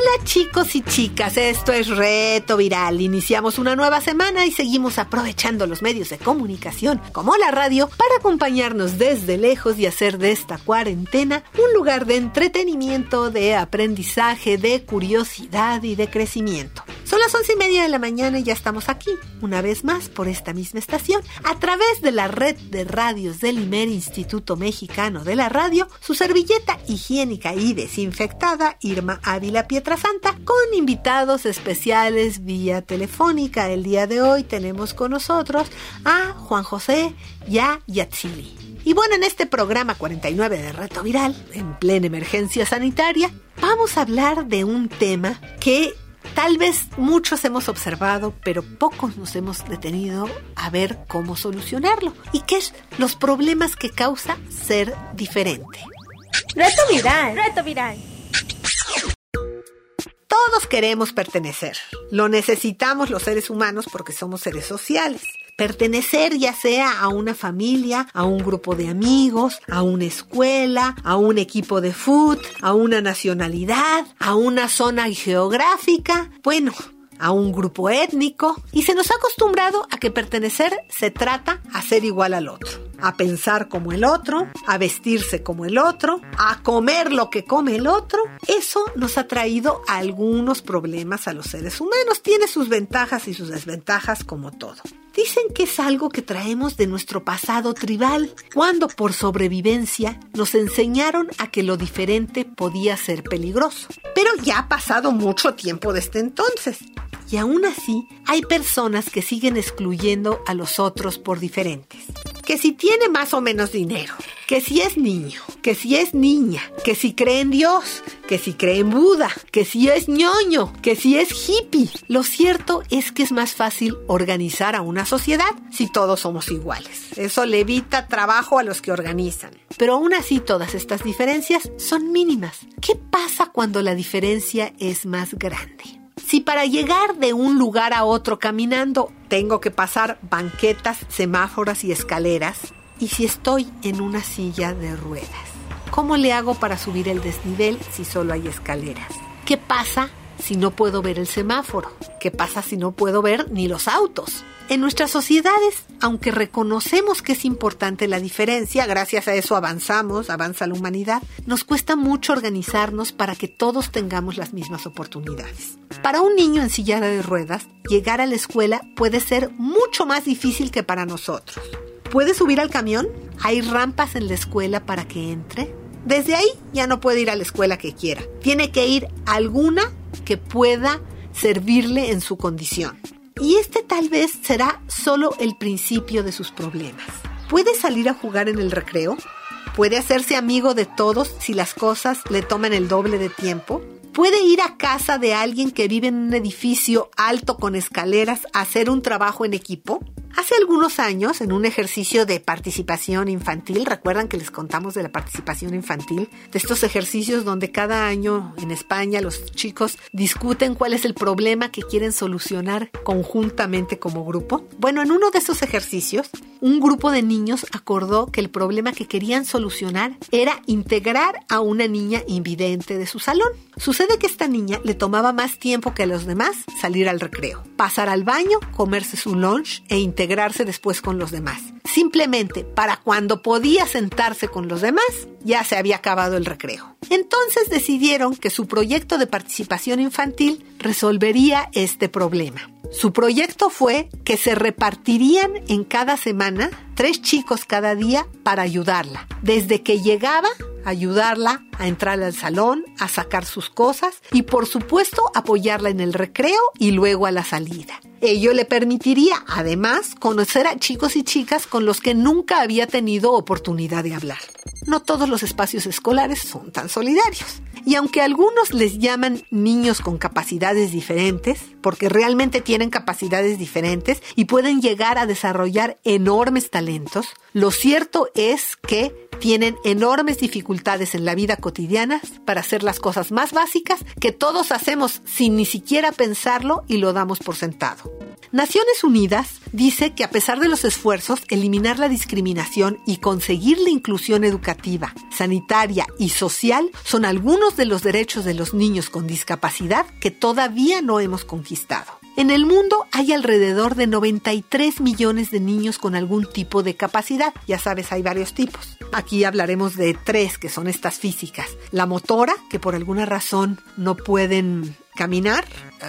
Hola chicos y chicas, esto es Reto Viral. Iniciamos una nueva semana y seguimos aprovechando los medios de comunicación, como la radio, para acompañarnos desde lejos y hacer de esta cuarentena un lugar de entretenimiento, de aprendizaje, de curiosidad y de crecimiento. Son las once y media de la mañana y ya estamos aquí, una vez más, por esta misma estación, a través de la red de radios del IMER Instituto Mexicano de la Radio, su servilleta higiénica y desinfectada, Irma Ávila Pietrasanta, con invitados especiales vía telefónica. El día de hoy tenemos con nosotros a Juan José y a Yatsili. Y bueno, en este programa 49 de Reto Viral, en plena emergencia sanitaria, vamos a hablar de un tema que Tal vez muchos hemos observado, pero pocos nos hemos detenido a ver cómo solucionarlo. ¿Y qué es los problemas que causa ser diferente? Reto Viral. Reto Viral. Todos queremos pertenecer. Lo necesitamos los seres humanos porque somos seres sociales. Pertenecer ya sea a una familia, a un grupo de amigos, a una escuela, a un equipo de fútbol, a una nacionalidad, a una zona geográfica, bueno, a un grupo étnico. Y se nos ha acostumbrado a que pertenecer se trata a ser igual al otro a pensar como el otro, a vestirse como el otro, a comer lo que come el otro. Eso nos ha traído algunos problemas a los seres humanos. Tiene sus ventajas y sus desventajas como todo. Dicen que es algo que traemos de nuestro pasado tribal, cuando por sobrevivencia nos enseñaron a que lo diferente podía ser peligroso. Pero ya ha pasado mucho tiempo desde entonces. Y aún así, hay personas que siguen excluyendo a los otros por diferentes. Que si tiene más o menos dinero, que si es niño, que si es niña, que si cree en Dios, que si cree en Buda, que si es ñoño, que si es hippie. Lo cierto es que es más fácil organizar a una sociedad si todos somos iguales. Eso le evita trabajo a los que organizan. Pero aún así todas estas diferencias son mínimas. ¿Qué pasa cuando la diferencia es más grande? Si para llegar de un lugar a otro caminando tengo que pasar banquetas, semáforos y escaleras, y si estoy en una silla de ruedas, ¿cómo le hago para subir el desnivel si solo hay escaleras? ¿Qué pasa si no puedo ver el semáforo? ¿Qué pasa si no puedo ver ni los autos? En nuestras sociedades, aunque reconocemos que es importante la diferencia, gracias a eso avanzamos, avanza la humanidad, nos cuesta mucho organizarnos para que todos tengamos las mismas oportunidades. Para un niño en silla de ruedas, llegar a la escuela puede ser mucho más difícil que para nosotros. ¿Puede subir al camión? ¿Hay rampas en la escuela para que entre? Desde ahí ya no puede ir a la escuela que quiera. Tiene que ir a alguna que pueda servirle en su condición. Y este tal vez será solo el principio de sus problemas. ¿Puede salir a jugar en el recreo? ¿Puede hacerse amigo de todos si las cosas le toman el doble de tiempo? ¿Puede ir a casa de alguien que vive en un edificio alto con escaleras a hacer un trabajo en equipo? Hace algunos años, en un ejercicio de participación infantil, recuerdan que les contamos de la participación infantil, de estos ejercicios donde cada año en España los chicos discuten cuál es el problema que quieren solucionar conjuntamente como grupo. Bueno, en uno de esos ejercicios, un grupo de niños acordó que el problema que querían solucionar era integrar a una niña invidente de su salón. Sucede que esta niña le tomaba más tiempo que a los demás salir al recreo, pasar al baño, comerse su lunch e integrarse después con los demás. Simplemente para cuando podía sentarse con los demás, ya se había acabado el recreo. Entonces decidieron que su proyecto de participación infantil resolvería este problema. Su proyecto fue que se repartirían en cada semana tres chicos cada día para ayudarla. Desde que llegaba, ayudarla a entrar al salón, a sacar sus cosas y por supuesto apoyarla en el recreo y luego a la salida. Ello le permitiría además conocer a chicos y chicas con los que nunca había tenido oportunidad de hablar. No todos los espacios escolares son tan solidarios. Y aunque algunos les llaman niños con capacidades diferentes, porque realmente tienen capacidades diferentes y pueden llegar a desarrollar enormes talentos, lo cierto es que tienen enormes dificultades en la vida cotidiana para hacer las cosas más básicas que todos hacemos sin ni siquiera pensarlo y lo damos por sentado. Naciones Unidas dice que a pesar de los esfuerzos, eliminar la discriminación y conseguir la inclusión educativa, sanitaria y social son algunos de los derechos de los niños con discapacidad que todavía no hemos conquistado. En el mundo hay alrededor de 93 millones de niños con algún tipo de capacidad. Ya sabes, hay varios tipos. Aquí hablaremos de tres, que son estas físicas. La motora, que por alguna razón no pueden caminar,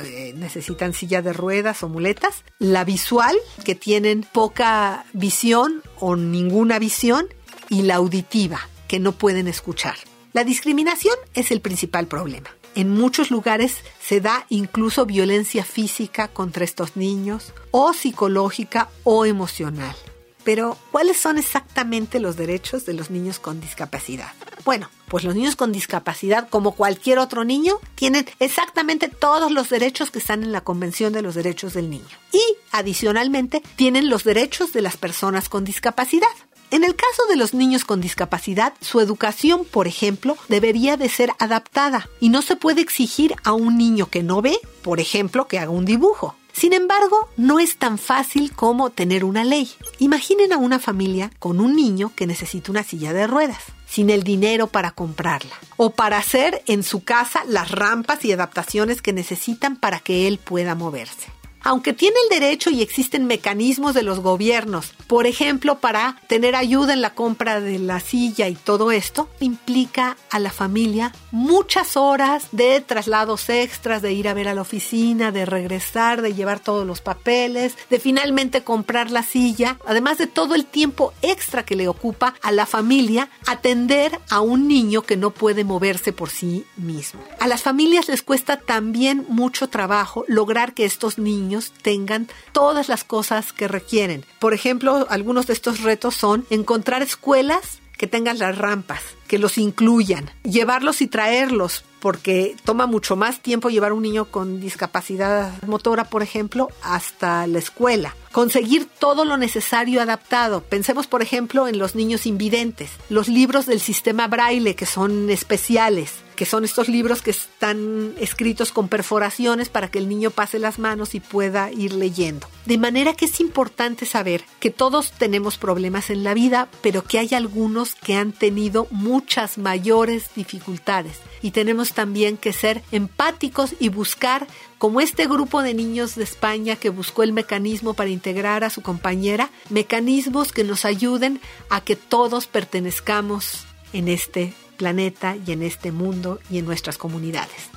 eh, necesitan silla de ruedas o muletas. La visual, que tienen poca visión o ninguna visión. Y la auditiva, que no pueden escuchar. La discriminación es el principal problema. En muchos lugares se da incluso violencia física contra estos niños, o psicológica o emocional. Pero, ¿cuáles son exactamente los derechos de los niños con discapacidad? Bueno, pues los niños con discapacidad, como cualquier otro niño, tienen exactamente todos los derechos que están en la Convención de los Derechos del Niño. Y, adicionalmente, tienen los derechos de las personas con discapacidad. En el caso de los niños con discapacidad, su educación, por ejemplo, debería de ser adaptada y no se puede exigir a un niño que no ve, por ejemplo, que haga un dibujo. Sin embargo, no es tan fácil como tener una ley. Imaginen a una familia con un niño que necesita una silla de ruedas, sin el dinero para comprarla, o para hacer en su casa las rampas y adaptaciones que necesitan para que él pueda moverse aunque tiene el derecho y existen mecanismos de los gobiernos, por ejemplo, para tener ayuda en la compra de la silla y todo esto, implica a la familia muchas horas de traslados extras, de ir a ver a la oficina, de regresar, de llevar todos los papeles, de finalmente comprar la silla, además de todo el tiempo extra que le ocupa a la familia atender a un niño que no puede moverse por sí mismo. A las familias les cuesta también mucho trabajo lograr que estos niños tengan todas las cosas que requieren. Por ejemplo, algunos de estos retos son encontrar escuelas que tengan las rampas, que los incluyan, llevarlos y traerlos, porque toma mucho más tiempo llevar un niño con discapacidad motora, por ejemplo, hasta la escuela. Conseguir todo lo necesario adaptado. Pensemos, por ejemplo, en los niños invidentes, los libros del sistema braille que son especiales que son estos libros que están escritos con perforaciones para que el niño pase las manos y pueda ir leyendo. De manera que es importante saber que todos tenemos problemas en la vida, pero que hay algunos que han tenido muchas mayores dificultades. Y tenemos también que ser empáticos y buscar, como este grupo de niños de España que buscó el mecanismo para integrar a su compañera, mecanismos que nos ayuden a que todos pertenezcamos en este planeta y en este mundo y en nuestras comunidades.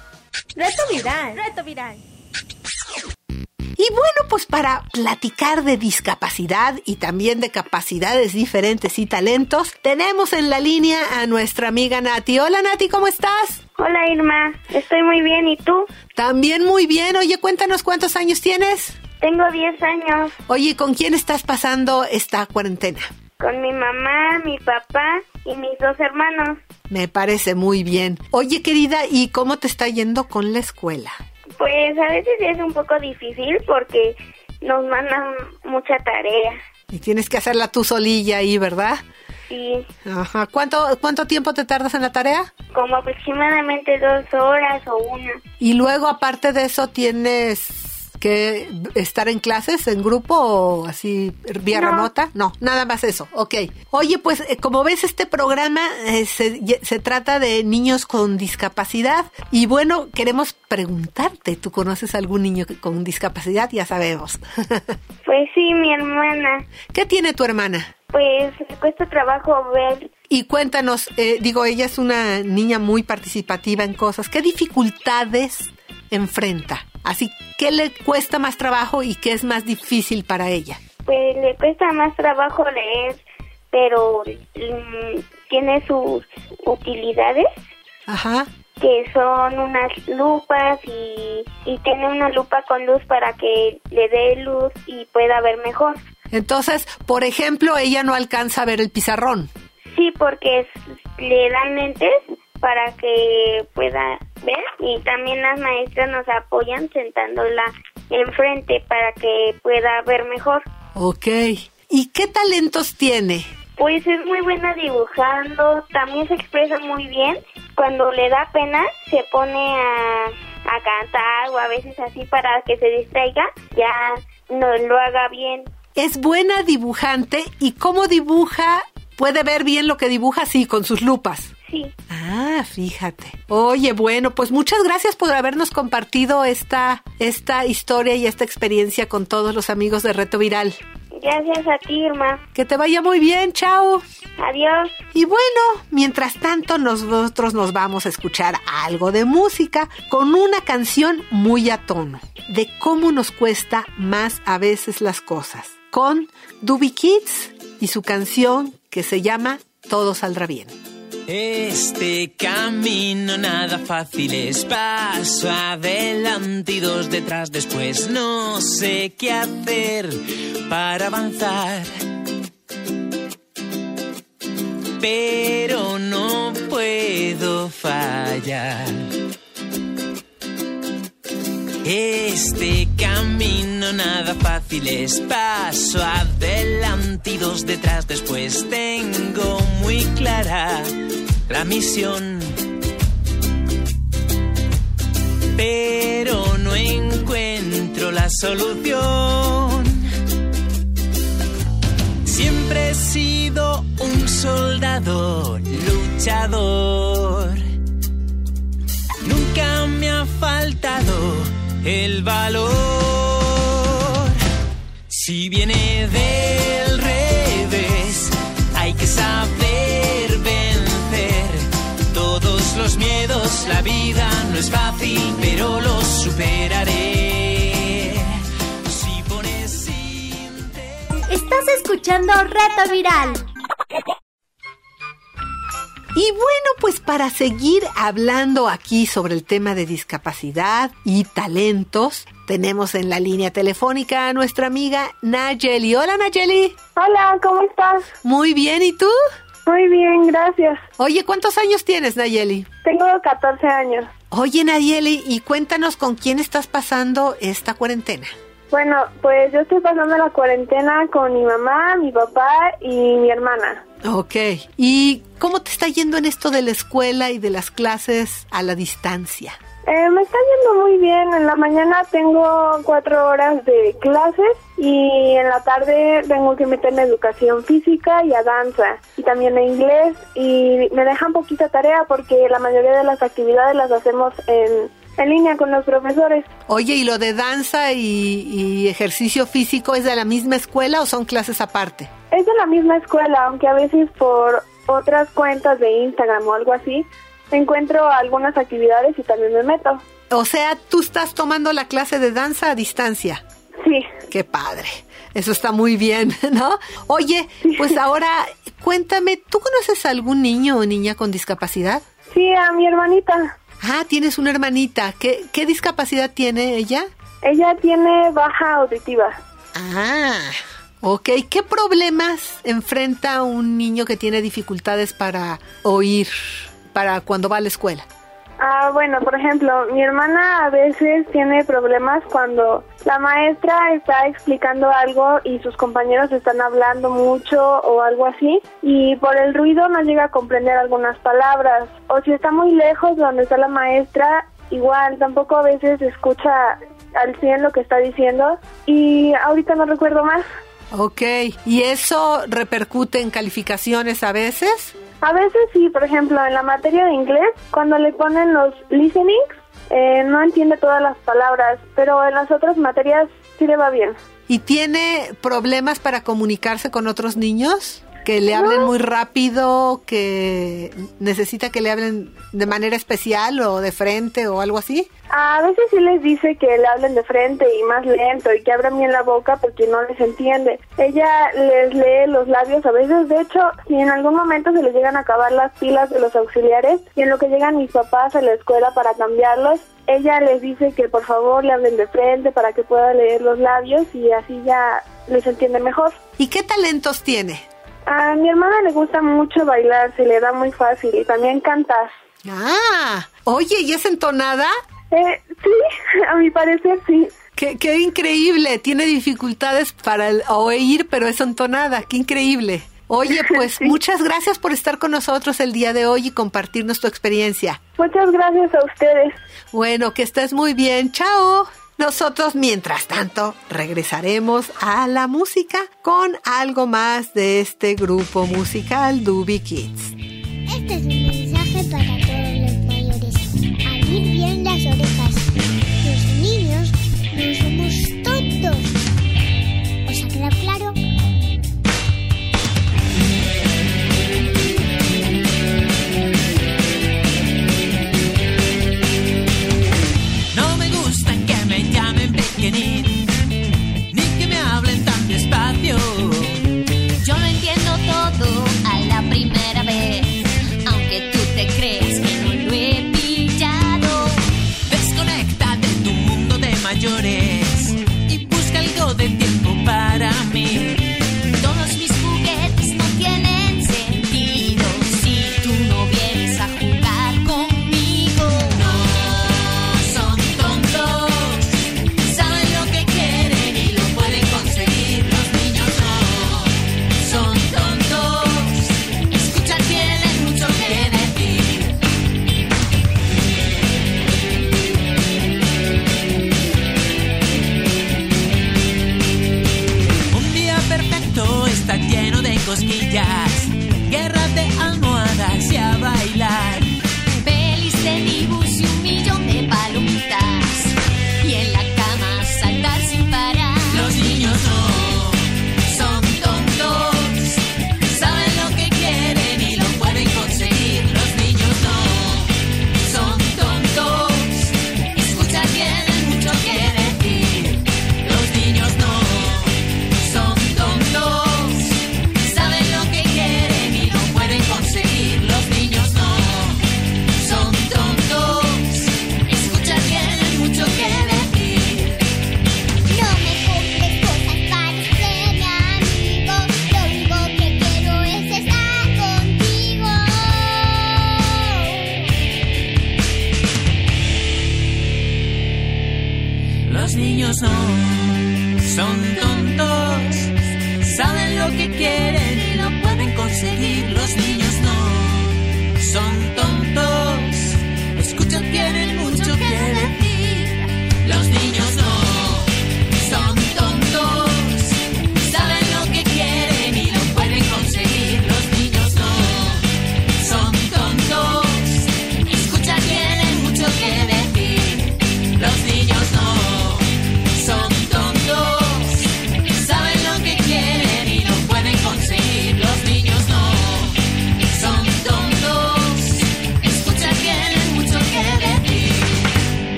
Reto viral, reto viral. Y bueno, pues para platicar de discapacidad y también de capacidades diferentes y talentos, tenemos en la línea a nuestra amiga Nati. Hola Nati, ¿cómo estás? Hola Irma, estoy muy bien, ¿y tú? También muy bien. Oye, cuéntanos cuántos años tienes. Tengo 10 años. Oye, ¿con quién estás pasando esta cuarentena? Con mi mamá, mi papá y mis dos hermanos. Me parece muy bien. Oye, querida, ¿y cómo te está yendo con la escuela? Pues a veces es un poco difícil porque nos mandan mucha tarea. Y tienes que hacerla tú solilla ahí, ¿verdad? Sí, Ajá. ¿Cuánto, ¿Cuánto tiempo te tardas en la tarea? como aproximadamente dos horas o una. Y luego, aparte de eso, tienes que estar en clases, en grupo o así vía No. remota. No, nada más eso. Ok. Oye, pues eh, como ves, este programa eh, se, trata de niños con discapacidad. Y bueno, queremos preguntarte, ¿tú conoces algún niño con discapacidad? Ya sabemos. Pues sí, mi hermana. ¿Qué tiene tu hermana? Pues cuesta trabajo ver. Y cuéntanos, eh, digo, ella es una niña muy participativa en cosas. ¿Qué dificultades enfrenta? Así, ¿qué le cuesta más trabajo y qué es más difícil para ella? Pues le cuesta más trabajo leer, pero mm, tiene sus utilidades, Ajá. que son unas lupas y, y tiene una lupa con luz para que le dé luz y pueda ver mejor. Entonces, por ejemplo, ella no alcanza a ver el pizarrón. Sí, porque le dan lentes para que pueda ver y también las maestras nos apoyan sentándola enfrente para que pueda ver mejor. Ok. ¿Y qué talentos tiene? Pues es muy buena dibujando, también se expresa muy bien. Cuando le da pena se pone a, a cantar o a veces así para que se distraiga, ya no lo haga bien. Es buena dibujante y cómo dibuja, puede ver bien lo que dibuja, sí, con sus lupas. Sí. Ah, fíjate. Oye, bueno, pues muchas gracias por habernos compartido esta, esta historia y esta experiencia con todos los amigos de Reto Viral. Gracias a ti, Irma. Que te vaya muy bien, chao. Adiós. Y bueno, mientras tanto nosotros nos vamos a escuchar algo de música con una canción muy a tono, de cómo nos cuesta más a veces las cosas, con Duby Kids y su canción que se llama Todo saldrá bien. Este camino nada fácil es paso adelante y dos detrás después. No sé qué hacer para avanzar. Pero no puedo fallar. Este camino nada fácil es paso adelante y dos detrás después. Tengo muy clara la misión, pero no encuentro la solución. Siempre he sido un soldado luchador. Nunca me ha faltado el valor. Si viene del los miedos. La vida no es fácil, pero los superaré. Si pones interés- Estás escuchando Reto Viral. Y bueno, pues para seguir hablando aquí sobre el tema de discapacidad y talentos, tenemos en la línea telefónica a nuestra amiga Nayeli. Hola Nayeli. Hola, ¿cómo estás? Muy bien, ¿y tú? Muy bien, gracias. Oye, ¿cuántos años tienes Nayeli? Tengo 14 años. Oye Nayeli, y cuéntanos con quién estás pasando esta cuarentena. Bueno, pues yo estoy pasando la cuarentena con mi mamá, mi papá y mi hermana. Ok. ¿Y cómo te está yendo en esto de la escuela y de las clases a la distancia? Eh, me está yendo muy bien. En la mañana tengo cuatro horas de clases y en la tarde tengo que meterme a educación física y a danza y también a inglés y me dejan poquita tarea porque la mayoría de las actividades las hacemos en, en línea con los profesores. Oye, ¿y lo de danza y, y ejercicio físico es de la misma escuela o son clases aparte? Es de la misma escuela, aunque a veces por otras cuentas de Instagram o algo así, encuentro algunas actividades y también me meto. O sea, tú estás tomando la clase de danza a distancia. Sí, Qué padre. Eso está muy bien, ¿no? Oye, pues ahora cuéntame, ¿tú conoces a algún niño o niña con discapacidad? sí, a mi hermanita. Ah, tienes una hermanita. ¿Qué, qué discapacidad tiene ella? Ella tiene baja auditiva. Ah, ok. ¿Qué problemas enfrenta un niño que tiene dificultades para oír, para cuando va a la escuela? Ah, bueno, por ejemplo, mi hermana a veces tiene problemas cuando la maestra está explicando algo y sus compañeros están hablando mucho o algo así y por el ruido no llega a comprender algunas palabras o si está muy lejos de donde está la maestra, igual tampoco a veces escucha al 100 lo que está diciendo y ahorita no recuerdo más. Ok. ¿Y eso repercute en calificaciones a veces? A veces sí, por ejemplo, en la materia de inglés, cuando le ponen los listenings, eh, no entiende todas las palabras, pero en las otras materias sí le va bien. ¿Y tiene problemas para comunicarse con otros niños? ¿Que le hablen muy rápido? ¿Que necesita que le hablen de manera especial o de frente o algo así? A veces sí les dice que le hablen de frente y más lento y que abran bien la boca porque no les entiende. Ella les lee los labios a veces, de hecho, si en algún momento se les llegan a acabar las pilas de los auxiliares y en lo que llegan mis papás a la escuela para cambiarlos, ella les dice que por favor le hablen de frente para que pueda leer los labios y así ya les entiende mejor. ¿Y qué talentos tiene? A mi hermana le gusta mucho bailar, se le da muy fácil y también cantar. Ah, oye, ¿y es entonada? Eh, sí, a mi parecer sí. Qué, qué increíble, tiene dificultades para el oír, pero es entonada, qué increíble. Oye, pues muchas gracias por estar con nosotros el día de hoy y compartirnos tu experiencia. Muchas gracias a ustedes. Bueno, que estés muy bien. Chao. Nosotros, mientras tanto, regresaremos a la música con algo más de este grupo musical Doobie Kids. Este es cosquillas, guerras de almohadas y a bailar. Son tontos, saben lo que quieren y lo pueden conseguir. Los niños no son tontos,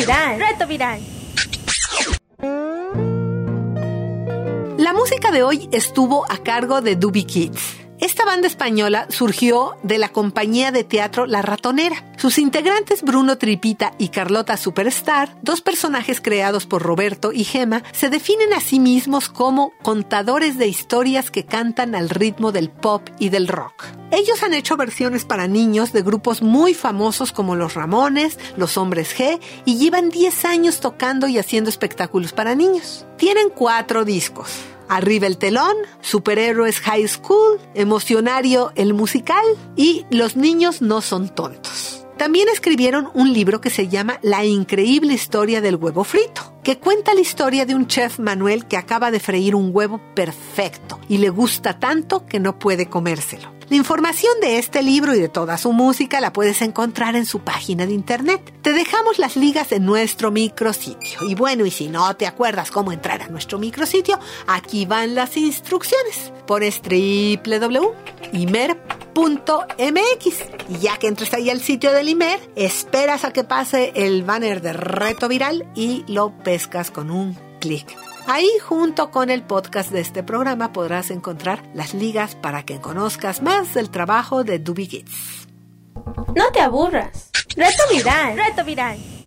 viral. Reto viral. La música de hoy estuvo a cargo de Doobie Kids. Esta banda española surgió de la compañía de teatro La Ratonera. Sus integrantes Bruno Tripita y Carlota Superstar, dos personajes creados por Roberto y Gema, se definen a sí mismos como contadores de historias que cantan al ritmo del pop y del rock. Ellos han hecho versiones para niños de grupos muy famosos como Los Ramones, Los Hombres G y llevan 10 años tocando y haciendo espectáculos para niños. Tienen cuatro discos. Arriba el telón, Superhéroes High School, Emocionario el musical y Los niños no son tontos. También escribieron un libro que se llama La increíble historia del huevo frito, que cuenta la historia de un chef Manuel que acaba de freír un huevo perfecto y le gusta tanto que no puede comérselo. La información de este libro y de toda su música la puedes encontrar en su página de internet. Te dejamos las ligas en nuestro micrositio. Y bueno, y si no te acuerdas cómo entrar a nuestro micrositio, aquí van las instrucciones. Pones www.imer.mx y ya que entres ahí al sitio del Imer, esperas a que pase el banner de reto viral y lo pescas con un clic. Ahí junto con el podcast de este programa podrás encontrar las ligas para que conozcas más del trabajo de Doobie Kids. No te aburras. Reto viral. Reto viral.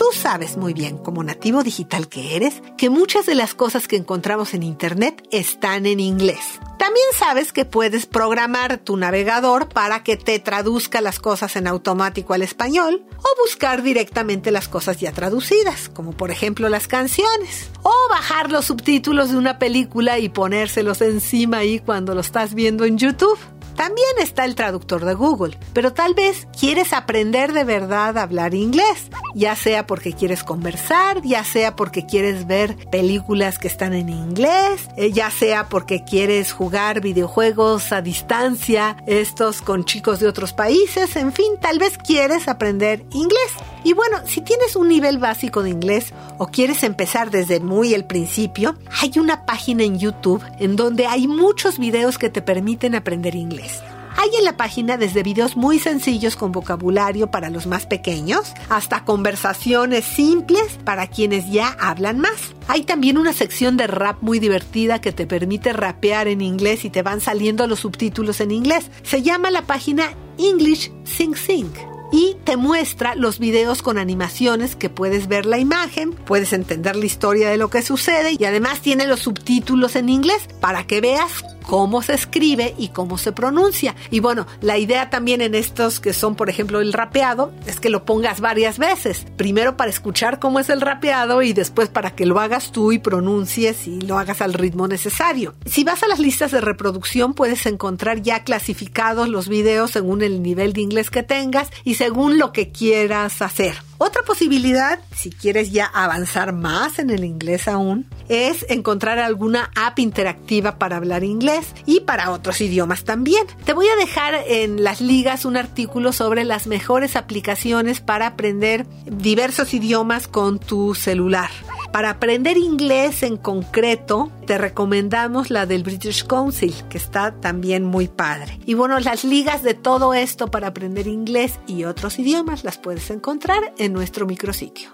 Tú sabes muy bien, como nativo digital que eres, que muchas de las cosas que encontramos en Internet están en inglés. También sabes que puedes programar tu navegador para que te traduzca las cosas en automático al español o buscar directamente las cosas ya traducidas, como por ejemplo las canciones, o bajar los subtítulos de una película y ponérselos encima ahí cuando lo estás viendo en YouTube. También está el traductor de Google, pero tal vez quieres aprender de verdad a hablar inglés, ya sea porque quieres conversar, ya sea porque quieres ver películas que están en inglés, eh, ya sea porque quieres jugar videojuegos a distancia, estos con chicos de otros países, en fin, tal vez quieres aprender inglés. Y bueno, si tienes un nivel básico de inglés o quieres empezar desde muy el principio, hay una página en YouTube en donde hay muchos videos que te permiten aprender inglés. Hay en la página desde videos muy sencillos con vocabulario para los más pequeños hasta conversaciones simples para quienes ya hablan más. Hay también una sección de rap muy divertida que te permite rapear en inglés y te van saliendo los subtítulos en inglés. Se llama la página English Sing Sing y te muestra los videos con animaciones que puedes ver la imagen, puedes entender la historia de lo que sucede y además tiene los subtítulos en inglés para que veas cómo se escribe y cómo se pronuncia. Y bueno, la idea también en estos que son, por ejemplo, el rapeado, es que lo pongas varias veces. Primero para escuchar cómo es el rapeado y después para que lo hagas tú y pronuncies y lo hagas al ritmo necesario. Si vas a las listas de reproducción puedes encontrar ya clasificados los videos según el nivel de inglés que tengas y según lo que quieras hacer. Otra posibilidad, si quieres ya avanzar más en el inglés aún, es encontrar alguna app interactiva para hablar inglés y para otros idiomas también. Te voy a dejar en las ligas un artículo sobre las mejores aplicaciones para aprender diversos idiomas con tu celular. Para aprender inglés en concreto, te recomendamos la del British Council, que está también muy padre. Y bueno, las ligas de todo esto para aprender inglés y otros idiomas las puedes encontrar en nuestro micrositio.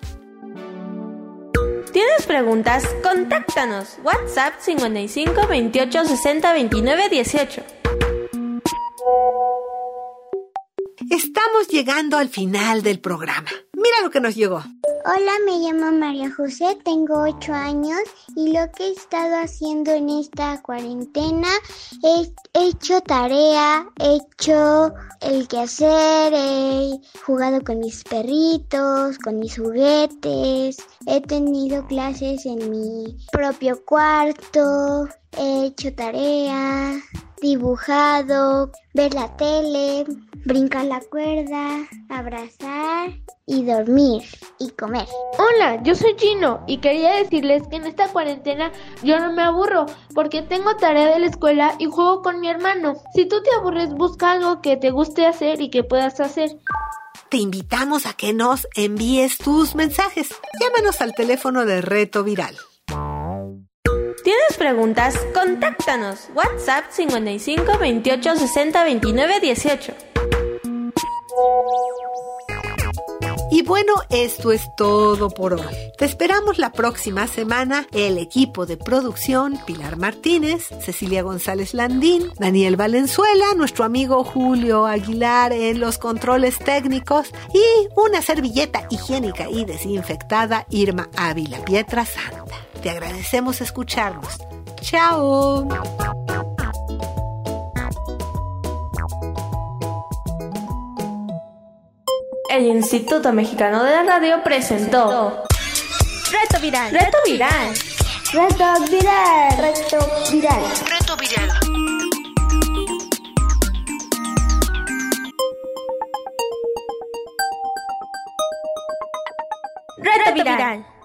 ¿Tienes preguntas? Contáctanos. WhatsApp 55 28 60 29 18. Estamos llegando al final del programa. Mira lo que nos llegó. Hola, me llamo María José, tengo 8 años y lo que he estado haciendo en esta cuarentena he hecho tarea, he hecho el quehacer, he jugado con mis perritos, con mis juguetes, he tenido clases en mi propio cuarto, he hecho tarea, dibujado, ver la tele, brincar la cuerda, abrazar y dormir y comer. Hola, yo soy Chino y quería decirles que en esta cuarentena yo no me aburro porque tengo tarea de la escuela y juego con mi hermano. Si tú te aburres, busca algo que te guste hacer y que puedas hacer. Te invitamos a que nos envíes tus mensajes. Llámanos al teléfono de Reto Viral. ¿Tienes preguntas? Contáctanos. WhatsApp 55 28 60 29 18. Y bueno, esto es todo por hoy. Te esperamos la próxima semana. El equipo de producción, Pilar Martínez, Cecilia González Landín, Daniel Valenzuela, nuestro amigo Julio Aguilar en los controles técnicos y una servilleta higiénica y desinfectada, Irma Ávila Pietra Santa. Te agradecemos escucharnos. Chao. El Instituto Mexicano de la Radio presentó Reto Viral. Reto Viral. Reto viral. Reto viral. Reto viral. Reto Viral.